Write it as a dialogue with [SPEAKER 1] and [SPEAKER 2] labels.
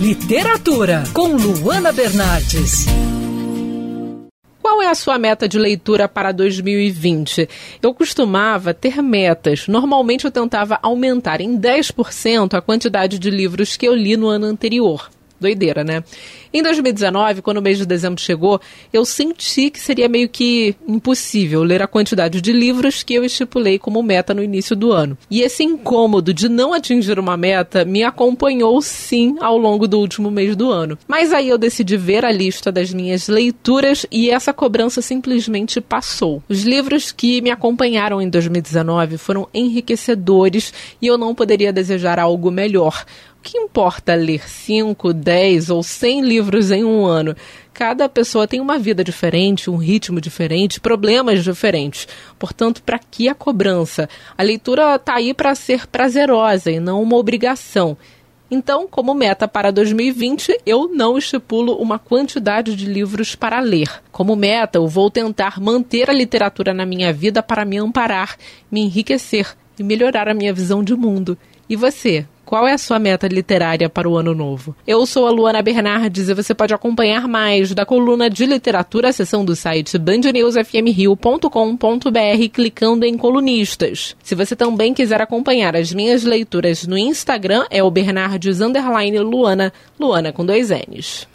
[SPEAKER 1] Literatura com Luana Bernardes.
[SPEAKER 2] Qual é a sua meta de leitura para 2020? Eu costumava ter metas. Normalmente eu tentava aumentar em 10% a quantidade de livros que eu li no ano anterior. Doideira, né? Em 2019, quando o mês de dezembro chegou, eu senti que seria meio que impossível ler a quantidade de livros que eu estipulei como meta no início do ano. E esse incômodo de não atingir uma meta me acompanhou sim ao longo do último mês do ano. Mas aí eu decidi ver a lista das minhas leituras e essa cobrança simplesmente passou. Os livros que me acompanharam em 2019 foram enriquecedores e eu não poderia desejar algo melhor. Que importa ler 5, 10 ou 100 livros em um ano? Cada pessoa tem uma vida diferente, um ritmo diferente, problemas diferentes. Portanto, para que a cobrança? A leitura está aí para ser prazerosa e não uma obrigação. Então, como meta para 2020, eu não estipulo uma quantidade de livros para ler. Como meta, eu vou tentar manter a literatura na minha vida para me amparar, me enriquecer e melhorar a minha visão de mundo. E você? Qual é a sua meta literária para o ano novo? Eu sou a Luana Bernardes e você pode acompanhar mais da coluna de literatura, seção do site bandnewsfmrio.com.br clicando em colunistas. Se você também quiser acompanhar as minhas leituras no Instagram, é o Bernardes Luana, Luana com dois N's.